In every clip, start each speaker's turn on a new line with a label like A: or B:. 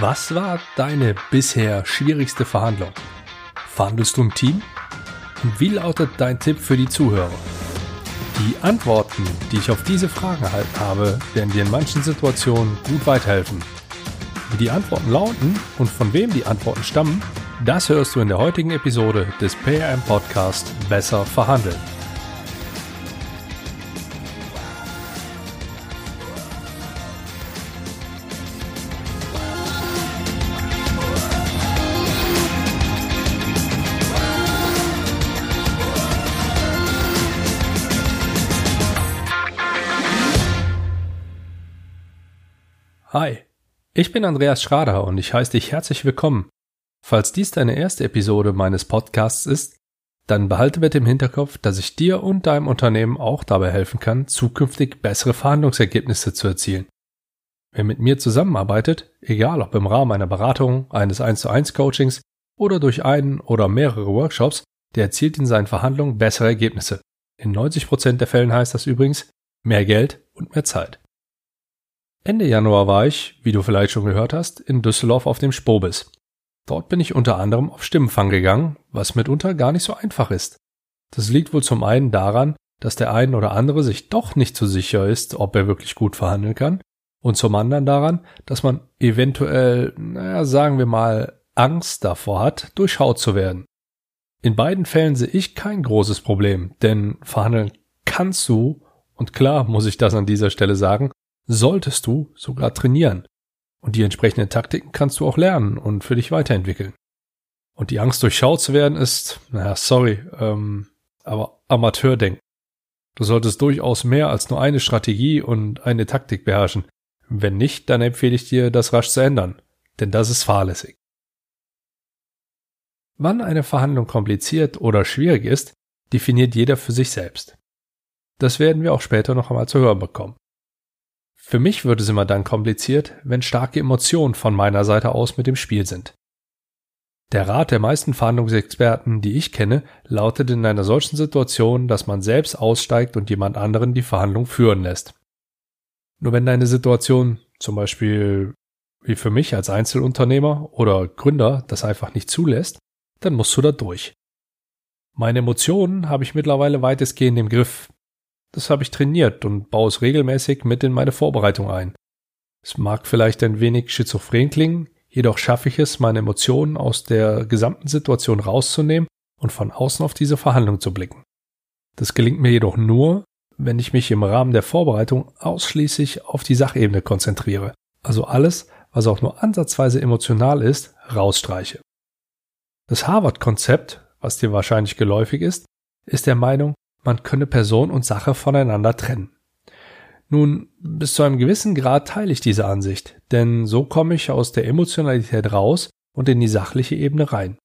A: Was war deine bisher schwierigste Verhandlung? Verhandelst du im Team? Und wie lautet dein Tipp für die Zuhörer? Die Antworten, die ich auf diese Fragen erhalten habe, werden dir in manchen Situationen gut weiterhelfen. Wie die Antworten lauten und von wem die Antworten stammen, das hörst du in der heutigen Episode des PRM Podcast Besser verhandeln. Hi, ich bin Andreas Schrader und ich heiße dich herzlich willkommen. Falls dies deine erste Episode meines Podcasts ist, dann behalte bitte im Hinterkopf, dass ich dir und deinem Unternehmen auch dabei helfen kann, zukünftig bessere Verhandlungsergebnisse zu erzielen. Wer mit mir zusammenarbeitet, egal ob im Rahmen einer Beratung, eines 1 zu 1 Coachings oder durch einen oder mehrere Workshops, der erzielt in seinen Verhandlungen bessere Ergebnisse. In 90 Prozent der Fällen heißt das übrigens mehr Geld und mehr Zeit. Ende Januar war ich, wie du vielleicht schon gehört hast, in Düsseldorf auf dem Spobis. Dort bin ich unter anderem auf Stimmenfang gegangen, was mitunter gar nicht so einfach ist. Das liegt wohl zum einen daran, dass der ein oder andere sich doch nicht so sicher ist, ob er wirklich gut verhandeln kann, und zum anderen daran, dass man eventuell, naja, sagen wir mal, Angst davor hat, durchschaut zu werden. In beiden Fällen sehe ich kein großes Problem, denn verhandeln kannst du, und klar muss ich das an dieser Stelle sagen, solltest du sogar trainieren. Und die entsprechenden Taktiken kannst du auch lernen und für dich weiterentwickeln. Und die Angst durchschaut zu werden ist, naja, sorry, ähm, aber Amateurdenken. Du solltest durchaus mehr als nur eine Strategie und eine Taktik beherrschen. Wenn nicht, dann empfehle ich dir, das rasch zu ändern, denn das ist fahrlässig. Wann eine Verhandlung kompliziert oder schwierig ist, definiert jeder für sich selbst. Das werden wir auch später noch einmal zu hören bekommen. Für mich wird es immer dann kompliziert, wenn starke Emotionen von meiner Seite aus mit dem Spiel sind. Der Rat der meisten Verhandlungsexperten, die ich kenne, lautet in einer solchen Situation, dass man selbst aussteigt und jemand anderen die Verhandlung führen lässt. Nur wenn deine Situation, zum Beispiel wie für mich als Einzelunternehmer oder Gründer, das einfach nicht zulässt, dann musst du da durch. Meine Emotionen habe ich mittlerweile weitestgehend im Griff, das habe ich trainiert und baue es regelmäßig mit in meine Vorbereitung ein. Es mag vielleicht ein wenig schizophren klingen, jedoch schaffe ich es, meine Emotionen aus der gesamten Situation rauszunehmen und von außen auf diese Verhandlung zu blicken. Das gelingt mir jedoch nur, wenn ich mich im Rahmen der Vorbereitung ausschließlich auf die Sachebene konzentriere, also alles, was auch nur ansatzweise emotional ist, rausstreiche. Das Harvard-Konzept, was dir wahrscheinlich geläufig ist, ist der Meinung, man könne Person und Sache voneinander trennen. Nun, bis zu einem gewissen Grad teile ich diese Ansicht, denn so komme ich aus der Emotionalität raus und in die sachliche Ebene rein.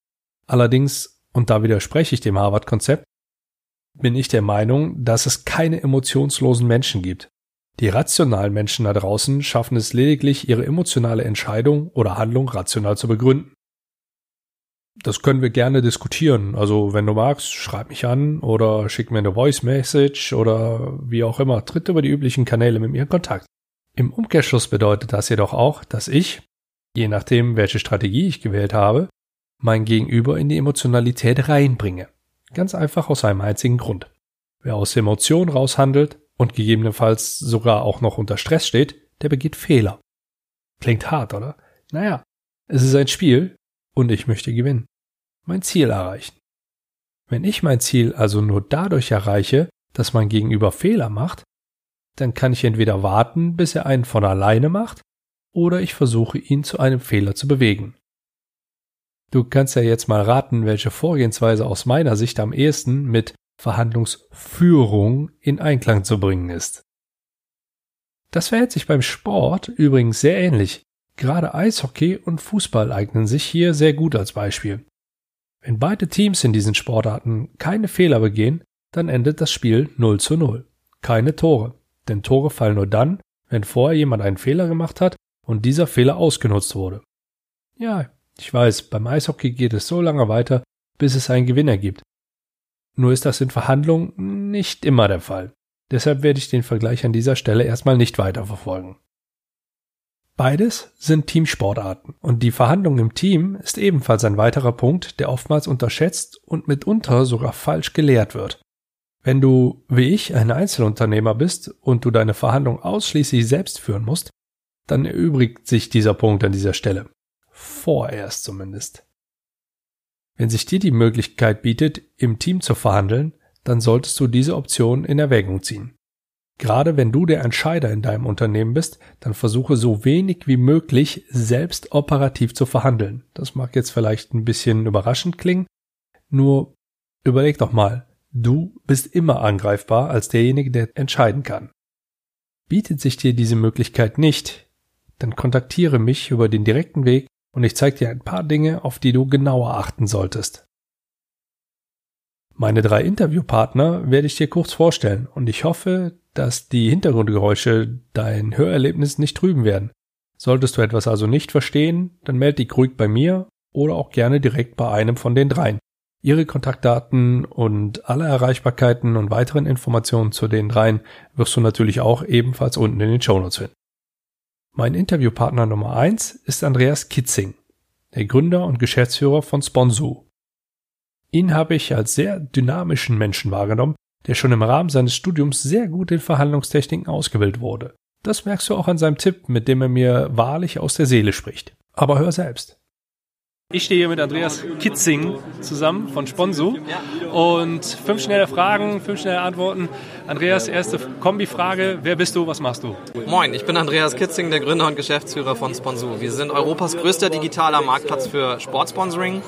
A: Allerdings, und da widerspreche ich dem Harvard-Konzept, bin ich der Meinung, dass es keine emotionslosen Menschen gibt. Die rationalen Menschen da draußen schaffen es lediglich, ihre emotionale Entscheidung oder Handlung rational zu begründen das können wir gerne diskutieren. Also wenn du magst, schreib mich an oder schick mir eine Voice Message oder wie auch immer. Tritt über die üblichen Kanäle mit mir in Kontakt. Im Umkehrschluss bedeutet das jedoch auch, dass ich, je nachdem welche Strategie ich gewählt habe, mein Gegenüber in die Emotionalität reinbringe. Ganz einfach aus einem einzigen Grund. Wer aus Emotionen raushandelt und gegebenenfalls sogar auch noch unter Stress steht, der begeht Fehler. Klingt hart, oder? Naja, es ist ein Spiel und ich möchte gewinnen. Mein Ziel erreichen. Wenn ich mein Ziel also nur dadurch erreiche, dass mein Gegenüber Fehler macht, dann kann ich entweder warten, bis er einen von alleine macht, oder ich versuche ihn zu einem Fehler zu bewegen. Du kannst ja jetzt mal raten, welche Vorgehensweise aus meiner Sicht am ehesten mit Verhandlungsführung in Einklang zu bringen ist. Das verhält sich beim Sport übrigens sehr ähnlich. Gerade Eishockey und Fußball eignen sich hier sehr gut als Beispiel. Wenn beide Teams in diesen Sportarten keine Fehler begehen, dann endet das Spiel 0 zu 0. Keine Tore. Denn Tore fallen nur dann, wenn vorher jemand einen Fehler gemacht hat und dieser Fehler ausgenutzt wurde. Ja, ich weiß, beim Eishockey geht es so lange weiter, bis es einen Gewinner gibt. Nur ist das in Verhandlungen nicht immer der Fall. Deshalb werde ich den Vergleich an dieser Stelle erstmal nicht weiterverfolgen. Beides sind Teamsportarten und die Verhandlung im Team ist ebenfalls ein weiterer Punkt, der oftmals unterschätzt und mitunter sogar falsch gelehrt wird. Wenn du, wie ich, ein Einzelunternehmer bist und du deine Verhandlung ausschließlich selbst führen musst, dann erübrigt sich dieser Punkt an dieser Stelle. Vorerst zumindest. Wenn sich dir die Möglichkeit bietet, im Team zu verhandeln, dann solltest du diese Option in Erwägung ziehen. Gerade wenn du der Entscheider in deinem Unternehmen bist, dann versuche so wenig wie möglich selbst operativ zu verhandeln. Das mag jetzt vielleicht ein bisschen überraschend klingen, nur überleg doch mal, du bist immer angreifbar als derjenige, der entscheiden kann. Bietet sich dir diese Möglichkeit nicht, dann kontaktiere mich über den direkten Weg und ich zeige dir ein paar Dinge, auf die du genauer achten solltest. Meine drei Interviewpartner werde ich dir kurz vorstellen und ich hoffe, dass die Hintergrundgeräusche dein Hörerlebnis nicht trüben werden. Solltest du etwas also nicht verstehen, dann melde dich ruhig bei mir oder auch gerne direkt bei einem von den dreien. Ihre Kontaktdaten und alle Erreichbarkeiten und weiteren Informationen zu den dreien wirst du natürlich auch ebenfalls unten in den Shownotes finden. Mein Interviewpartner Nummer eins ist Andreas Kitzing, der Gründer und Geschäftsführer von Sponsu. Ihn habe ich als sehr dynamischen Menschen wahrgenommen, der schon im Rahmen seines Studiums sehr gut in Verhandlungstechniken ausgebildet wurde. Das merkst du auch an seinem Tipp, mit dem er mir wahrlich aus der Seele spricht. Aber hör selbst. Ich stehe hier mit Andreas Kitzing zusammen von Sponso und fünf schnelle Fragen, fünf schnelle Antworten. Andreas, erste Kombifrage. Wer bist du, was machst du?
B: Moin, ich bin Andreas Kitzing, der Gründer und Geschäftsführer von Sponso. Wir sind Europas größter digitaler Marktplatz für Sportsponsoring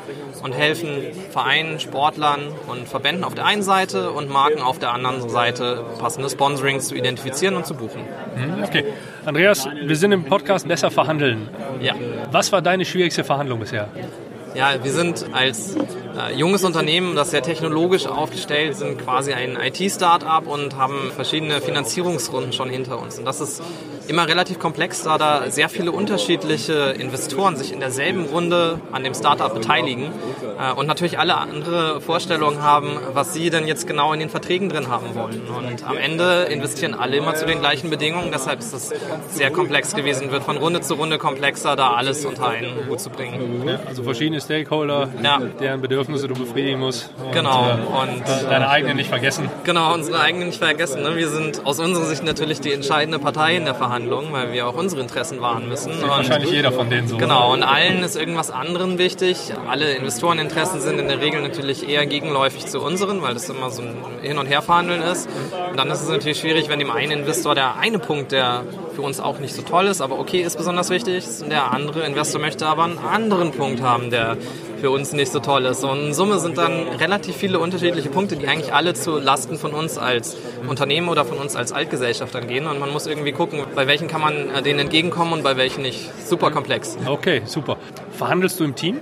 B: und helfen Vereinen, Sportlern und Verbänden auf der einen Seite und Marken auf der anderen Seite passende Sponsorings zu identifizieren und zu buchen.
A: Mhm, okay. Andreas, wir sind im Podcast Besser verhandeln.
B: Ja.
A: Was war deine schwierigste Verhandlung bisher?
B: Ja, wir sind als äh, junges Unternehmen, das sehr technologisch aufgestellt sind, quasi ein IT-Startup und haben verschiedene Finanzierungsrunden schon hinter uns. Und das ist immer relativ komplex, da da sehr viele unterschiedliche Investoren sich in derselben Runde an dem Startup beteiligen äh, und natürlich alle andere Vorstellungen haben, was sie denn jetzt genau in den Verträgen drin haben wollen. Und am Ende investieren alle immer zu den gleichen Bedingungen, deshalb ist es sehr komplex gewesen, wird von Runde zu Runde komplexer, da alles unter einen Hut zu bringen.
A: Also verschiedene Stakeholder, ja. deren Bedürfnisse du befriedigen musst.
B: Und, genau.
A: Und deine eigenen nicht vergessen.
B: Genau, unsere eigenen nicht vergessen. Ne? Wir sind aus unserer Sicht natürlich die entscheidende Partei in der Verhandlung, weil wir auch unsere Interessen wahren müssen. Und
A: wahrscheinlich jeder von denen so.
B: Genau, und allen ist irgendwas anderem wichtig. Alle Investoreninteressen sind in der Regel natürlich eher gegenläufig zu unseren, weil das immer so ein Hin- und Herverhandeln ist. Und dann ist es natürlich schwierig, wenn dem einen Investor der eine Punkt, der für uns auch nicht so toll ist, aber okay ist besonders wichtig, und der andere Investor möchte aber einen anderen Punkt haben, der für uns nicht so toll ist. Und in Summe sind dann relativ viele unterschiedliche Punkte, die eigentlich alle zu Lasten von uns als Unternehmen oder von uns als Altgesellschaft gehen. Und man muss irgendwie gucken, bei welchen kann man äh, denen entgegenkommen und bei welchen nicht. Super komplex.
A: Okay, super. Verhandelst du im Team?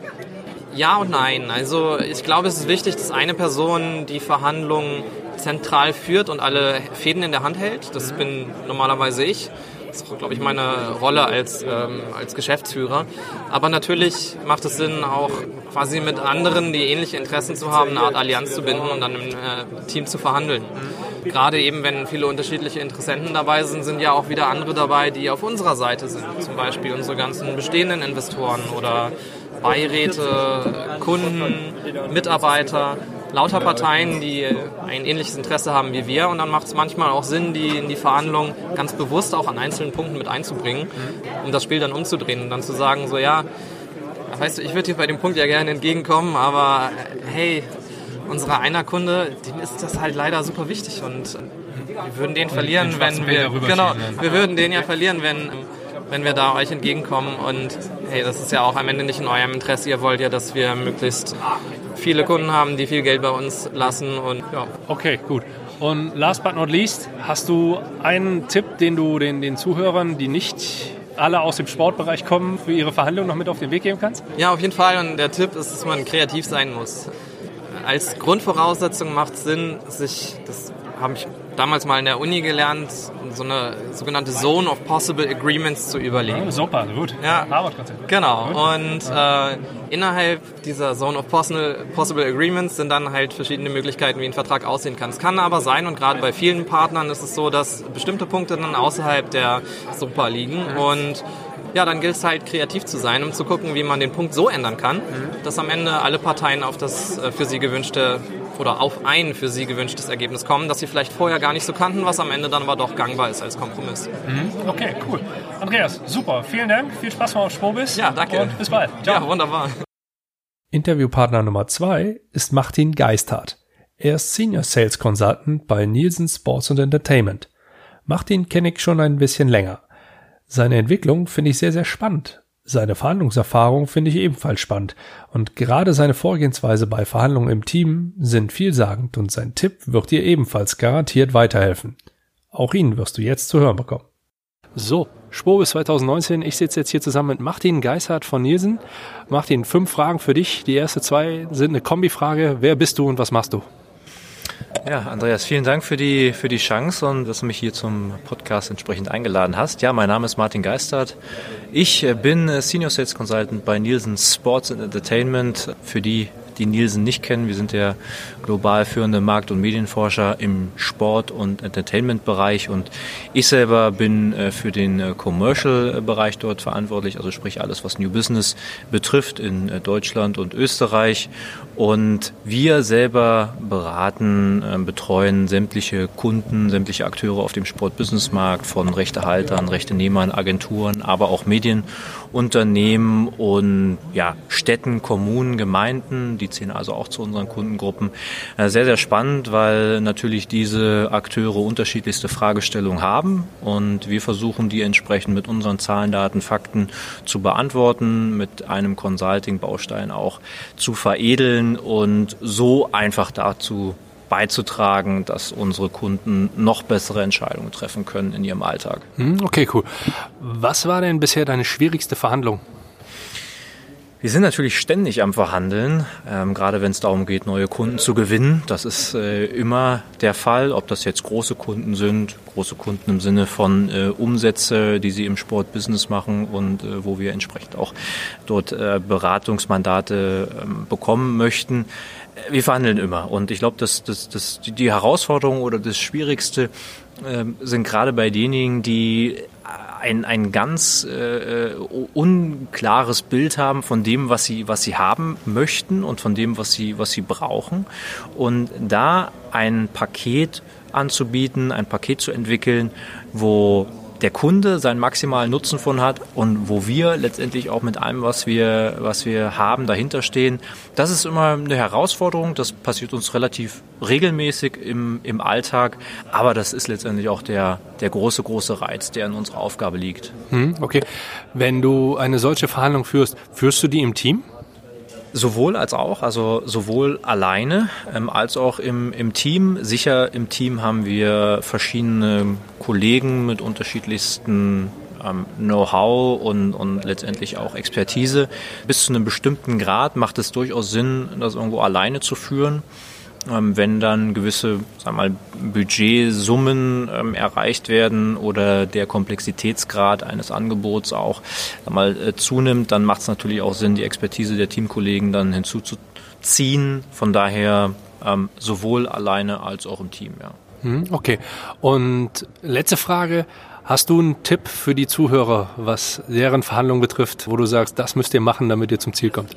B: Ja und nein. Also ich glaube, es ist wichtig, dass eine Person die Verhandlungen zentral führt und alle Fäden in der Hand hält. Das bin normalerweise ich. Das ist, glaube ich, meine Rolle als, ähm, als Geschäftsführer. Aber natürlich macht es Sinn, auch quasi mit anderen, die ähnliche Interessen zu haben, eine Art Allianz zu binden und dann im äh, Team zu verhandeln. Gerade eben, wenn viele unterschiedliche Interessenten dabei sind, sind ja auch wieder andere dabei, die auf unserer Seite sind. Zum Beispiel unsere ganzen bestehenden Investoren oder Beiräte, Kunden, Mitarbeiter lauter Parteien, die ein ähnliches Interesse haben wie wir. Und dann macht es manchmal auch Sinn, die in die Verhandlungen ganz bewusst auch an einzelnen Punkten mit einzubringen, um das Spiel dann umzudrehen und dann zu sagen, so ja, weißt du, ich würde dir bei dem Punkt ja gerne entgegenkommen, aber hey, unsere einer Kunde, dem ist das halt leider super wichtig und wir würden den verlieren, wenn wir genau, wir würden den ja verlieren, wenn wenn wir da euch entgegenkommen und hey, das ist ja auch am Ende nicht in eurem Interesse. Ihr wollt ja, dass wir möglichst viele Kunden haben, die viel Geld bei uns lassen und ja.
A: Okay, gut. Und last but not least, hast du einen Tipp, den du den, den Zuhörern, die nicht alle aus dem Sportbereich kommen, für ihre Verhandlungen noch mit auf den Weg geben kannst?
B: Ja, auf jeden Fall. Und der Tipp ist, dass man kreativ sein muss. Als Grundvoraussetzung macht es Sinn, sich, das habe ich damals mal in der Uni gelernt, so eine sogenannte Zone of Possible Agreements zu überlegen.
A: Oh, super, gut.
B: Ja, Genau. Und äh, innerhalb dieser Zone of Possible, Possible Agreements sind dann halt verschiedene Möglichkeiten, wie ein Vertrag aussehen kann. Es kann aber sein, und gerade bei vielen Partnern ist es so, dass bestimmte Punkte dann außerhalb der SOPA liegen und ja, dann gilt es halt kreativ zu sein, um zu gucken, wie man den Punkt so ändern kann, mhm. dass am Ende alle Parteien auf das äh, für sie gewünschte oder auf ein für sie gewünschtes Ergebnis kommen, das sie vielleicht vorher gar nicht so kannten, was am Ende dann aber doch gangbar ist als Kompromiss.
C: Mhm. Okay, cool. Andreas, super. Vielen Dank. Viel Spaß noch auf Sprobis.
B: Ja, danke.
C: Und bis bald.
B: Ciao. Ja, wunderbar.
A: Interviewpartner Nummer zwei ist Martin Geisthardt. Er ist Senior Sales Consultant bei Nielsen Sports and Entertainment. Martin kenne ich schon ein bisschen länger. Seine Entwicklung finde ich sehr, sehr spannend. Seine Verhandlungserfahrung finde ich ebenfalls spannend. Und gerade seine Vorgehensweise bei Verhandlungen im Team sind vielsagend und sein Tipp wird dir ebenfalls garantiert weiterhelfen. Auch ihn wirst du jetzt zu hören bekommen. So, Spur bis 2019. Ich sitze jetzt hier zusammen mit Martin Geissert von Nielsen. Martin, fünf Fragen für dich. Die erste zwei sind eine Kombifrage. Wer bist du und was machst du?
D: Ja, Andreas, vielen Dank für die, für die Chance und dass du mich hier zum Podcast entsprechend eingeladen hast. Ja, mein Name ist Martin Geistert. Ich äh, bin äh, Senior Sales Consultant bei Nielsen Sports and Entertainment. Für die, die Nielsen nicht kennen, wir sind der global führende Markt- und Medienforscher im Sport- und Entertainment-Bereich und ich selber bin äh, für den Commercial-Bereich dort verantwortlich, also sprich alles, was New Business betrifft in Deutschland und Österreich und wir selber beraten, betreuen sämtliche Kunden, sämtliche Akteure auf dem Sport-Business-Markt von Rechtehaltern, Rechtenehmern, Agenturen, aber auch Medienunternehmen und ja, Städten, Kommunen, Gemeinden, die zählen also auch zu unseren Kundengruppen. Äh, sehr, sehr spannend, weil natürlich diese Akteure unterschiedlichste Fragestellungen haben. Und wir versuchen die entsprechend mit unseren Zahlen, Daten, Fakten zu beantworten, mit einem Consulting-Baustein auch zu veredeln und so einfach dazu beizutragen, dass unsere Kunden noch bessere Entscheidungen treffen können in ihrem Alltag.
A: Hm, okay, cool. Was war denn bisher deine schwierigste Verhandlung?
D: Wir sind natürlich ständig am Verhandeln, ähm, gerade wenn es darum geht, neue Kunden zu gewinnen. Das ist äh, immer der Fall, ob das jetzt große Kunden sind, große Kunden im Sinne von äh, Umsätze, die sie im Sportbusiness machen und äh, wo wir entsprechend auch dort äh, Beratungsmandate ähm, bekommen möchten. Wir verhandeln immer und ich glaube, dass, dass, dass die Herausforderung oder das Schwierigste ähm, sind gerade bei denjenigen, die ein, ein ganz äh, unklares Bild haben von dem, was sie, was sie haben möchten und von dem, was sie, was sie brauchen. Und da ein Paket anzubieten, ein Paket zu entwickeln, wo der Kunde seinen maximalen Nutzen von hat und wo wir letztendlich auch mit allem, was wir, was wir haben, dahinter stehen. Das ist immer eine Herausforderung. Das passiert uns relativ regelmäßig im, im Alltag. Aber das ist letztendlich auch der, der große, große Reiz, der in unserer Aufgabe liegt.
A: Hm, okay. Wenn du eine solche Verhandlung führst, führst du die im Team?
D: Sowohl als auch, also sowohl alleine ähm, als auch im, im Team. Sicher im Team haben wir verschiedene Kollegen mit unterschiedlichsten ähm, Know-how und, und letztendlich auch Expertise. Bis zu einem bestimmten Grad macht es durchaus Sinn, das irgendwo alleine zu führen. Ähm, wenn dann gewisse wir mal, Budgetsummen ähm, erreicht werden oder der Komplexitätsgrad eines Angebots auch mal, äh, zunimmt, dann macht es natürlich auch Sinn, die Expertise der Teamkollegen dann hinzuzuziehen. Von daher ähm, sowohl alleine als auch im Team, ja.
A: Hm, okay. Und letzte Frage. Hast du einen Tipp für die Zuhörer, was deren Verhandlungen betrifft, wo du sagst, das müsst ihr machen, damit ihr zum Ziel kommt?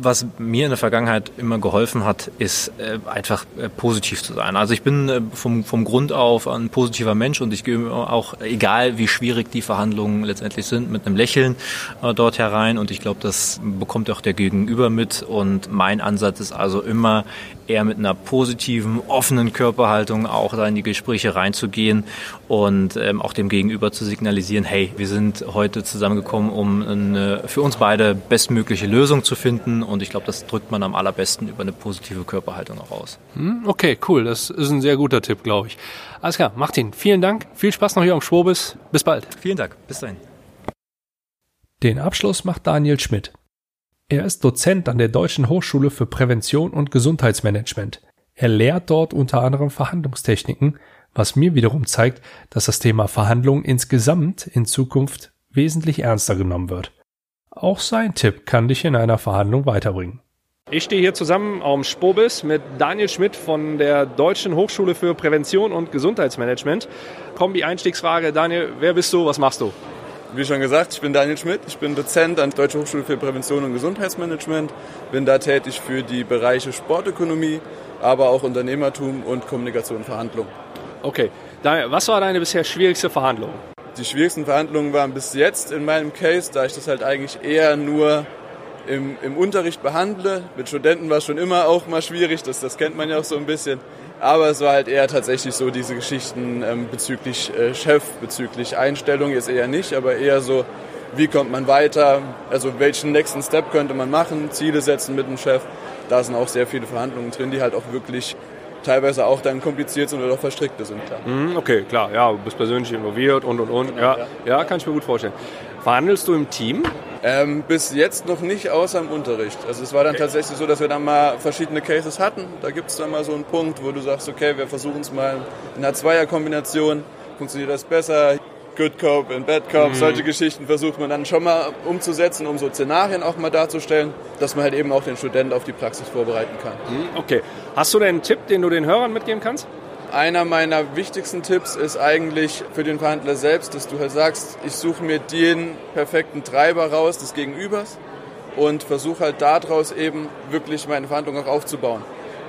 D: Was mir in der Vergangenheit immer geholfen hat, ist äh, einfach äh, positiv zu sein. Also ich bin äh, vom, vom Grund auf ein positiver Mensch und ich gehe auch, egal wie schwierig die Verhandlungen letztendlich sind, mit einem Lächeln äh, dort herein und ich glaube, das bekommt auch der Gegenüber mit und mein Ansatz ist also immer eher mit einer positiven, offenen Körperhaltung auch da in die Gespräche reinzugehen und ähm, auch dem Gegenüber zu signalisieren, hey, wir sind heute zusammengekommen, um eine für uns beide bestmögliche Lösung zu finden und ich glaube, das drückt man am allerbesten über eine positive Körperhaltung auch aus.
A: Hm, okay, cool, das ist ein sehr guter Tipp, glaube ich. Alles klar, Martin, vielen Dank, viel Spaß noch hier am Schwobis, bis bald.
D: Vielen Dank, bis dahin.
A: Den Abschluss macht Daniel Schmidt. Er ist Dozent an der Deutschen Hochschule für Prävention und Gesundheitsmanagement. Er lehrt dort unter anderem Verhandlungstechniken, was mir wiederum zeigt, dass das Thema Verhandlungen insgesamt in Zukunft wesentlich ernster genommen wird. Auch sein Tipp kann dich in einer Verhandlung weiterbringen.
C: Ich stehe hier zusammen am Spobis mit Daniel Schmidt von der Deutschen Hochschule für Prävention und Gesundheitsmanagement. Kombi-Einstiegsfrage, Daniel, wer bist du, was machst du?
E: Wie schon gesagt, ich bin Daniel Schmidt, ich bin Dozent an der Deutschen Hochschule für Prävention und Gesundheitsmanagement, bin da tätig für die Bereiche Sportökonomie, aber auch Unternehmertum und Kommunikation und Verhandlung.
C: Okay, was war deine bisher schwierigste Verhandlung?
E: Die schwierigsten Verhandlungen waren bis jetzt in meinem Case, da ich das halt eigentlich eher nur im, im Unterricht behandle. Mit Studenten war es schon immer auch mal schwierig, das, das kennt man ja auch so ein bisschen. Aber es war halt eher tatsächlich so diese Geschichten ähm, bezüglich äh, Chef, bezüglich Einstellung jetzt eher nicht, aber eher so, wie kommt man weiter, also welchen nächsten Step könnte man machen, Ziele setzen mit dem Chef. Da sind auch sehr viele Verhandlungen drin, die halt auch wirklich teilweise auch dann kompliziert sind oder auch verstrickte sind. Klar.
C: Mhm, okay, klar, ja, du bist persönlich involviert und und und. Ja, ja, kann ich mir gut vorstellen. Verhandelst du im Team?
E: Ähm, bis jetzt noch nicht, außer im Unterricht. Also es war dann okay. tatsächlich so, dass wir dann mal verschiedene Cases hatten. Da gibt es dann mal so einen Punkt, wo du sagst, okay, wir versuchen es mal in einer Zweierkombination. Funktioniert das besser? Good Cop und Bad Cop, mhm. solche Geschichten versucht man dann schon mal umzusetzen, um so Szenarien auch mal darzustellen, dass man halt eben auch den Studenten auf die Praxis vorbereiten kann.
C: Mhm, okay. Hast du denn einen Tipp, den du den Hörern mitgeben kannst?
E: Einer meiner wichtigsten Tipps ist eigentlich für den Verhandler selbst, dass du halt sagst, ich suche mir den perfekten Treiber raus des Gegenübers und versuche halt daraus eben wirklich meine Verhandlung auch aufzubauen.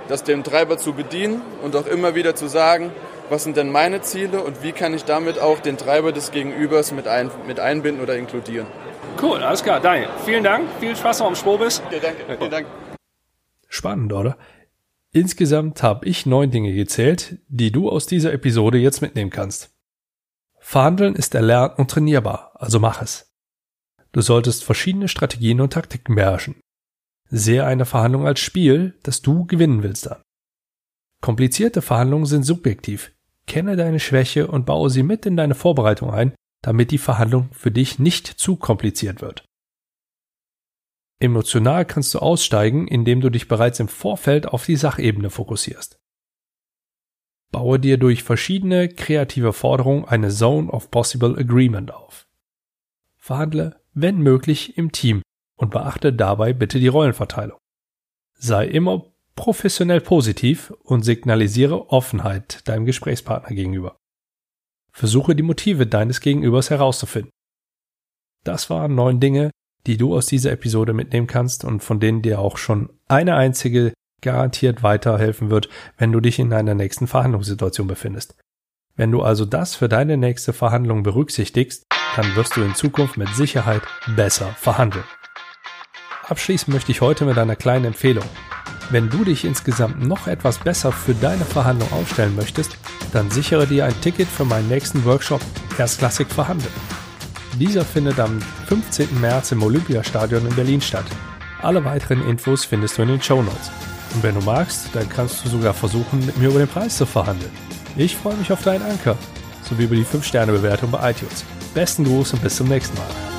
E: Das dem Treiber zu bedienen und auch immer wieder zu sagen, was sind denn meine Ziele und wie kann ich damit auch den Treiber des Gegenübers mit, ein, mit einbinden oder inkludieren.
C: Cool, alles klar. Daniel, vielen Dank. Viel Spaß noch am Sprobis.
E: Ja, danke. Vielen Dank.
A: Spannend, oder? Insgesamt habe ich neun Dinge gezählt, die du aus dieser Episode jetzt mitnehmen kannst. Verhandeln ist erlernt und trainierbar, also mach es. Du solltest verschiedene Strategien und Taktiken beherrschen. Sehe eine Verhandlung als Spiel, das du gewinnen willst an. Komplizierte Verhandlungen sind subjektiv. Kenne deine Schwäche und baue sie mit in deine Vorbereitung ein, damit die Verhandlung für dich nicht zu kompliziert wird. Emotional kannst du aussteigen, indem du dich bereits im Vorfeld auf die Sachebene fokussierst. Baue dir durch verschiedene kreative Forderungen eine Zone of Possible Agreement auf. Verhandle, wenn möglich, im Team und beachte dabei bitte die Rollenverteilung. Sei immer professionell positiv und signalisiere Offenheit deinem Gesprächspartner gegenüber. Versuche die Motive deines Gegenübers herauszufinden. Das waren neun Dinge, die du aus dieser Episode mitnehmen kannst und von denen dir auch schon eine einzige garantiert weiterhelfen wird, wenn du dich in einer nächsten Verhandlungssituation befindest. Wenn du also das für deine nächste Verhandlung berücksichtigst, dann wirst du in Zukunft mit Sicherheit besser verhandeln. Abschließen möchte ich heute mit einer kleinen Empfehlung. Wenn du dich insgesamt noch etwas besser für deine Verhandlung aufstellen möchtest, dann sichere dir ein Ticket für meinen nächsten Workshop Erstklassig verhandeln. Dieser findet am 15. März im Olympiastadion in Berlin statt. Alle weiteren Infos findest du in den Show Notes. Und wenn du magst, dann kannst du sogar versuchen, mit mir über den Preis zu verhandeln. Ich freue mich auf deinen Anker, sowie über die 5-Sterne-Bewertung bei iTunes. Besten Gruß und bis zum nächsten Mal.